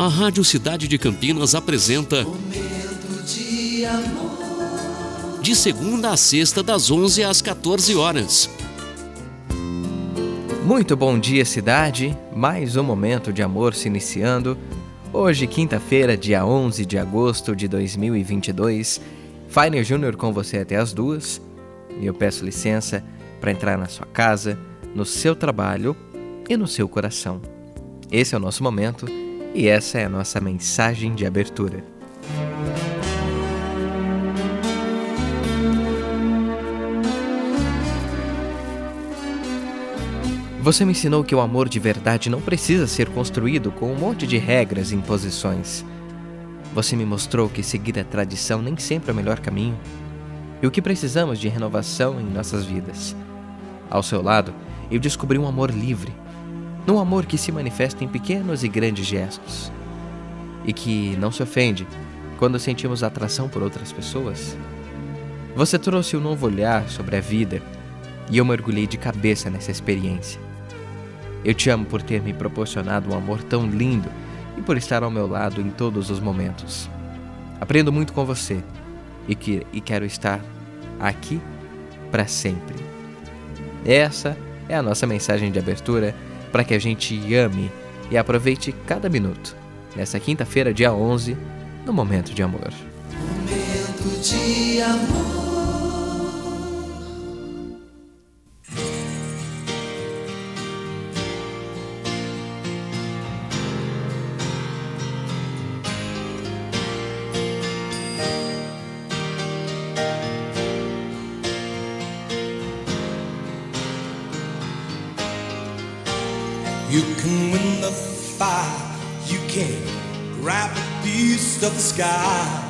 A Rádio Cidade de Campinas apresenta Momento de amor. de segunda a sexta das 11 às 14 horas. Muito bom dia, cidade. Mais um momento de amor se iniciando. Hoje, quinta-feira, dia 11 de agosto de 2022. Fine Júnior com você até as duas. E eu peço licença para entrar na sua casa, no seu trabalho e no seu coração. Esse é o nosso momento e essa é a nossa mensagem de abertura. Você me ensinou que o amor de verdade não precisa ser construído com um monte de regras e imposições. Você me mostrou que seguir a tradição nem sempre é o melhor caminho e o que precisamos de renovação em nossas vidas. Ao seu lado, eu descobri um amor livre, um amor que se manifesta em pequenos e grandes gestos e que não se ofende quando sentimos atração por outras pessoas. Você trouxe um novo olhar sobre a vida e eu mergulhei de cabeça nessa experiência. Eu te amo por ter me proporcionado um amor tão lindo e por estar ao meu lado em todos os momentos. Aprendo muito com você e, que, e quero estar aqui para sempre. Essa é a nossa mensagem de abertura para que a gente ame e aproveite cada minuto nessa quinta-feira, dia 11, no Momento de Amor. Momento de amor. You can win the fight, you can grab a piece of the sky.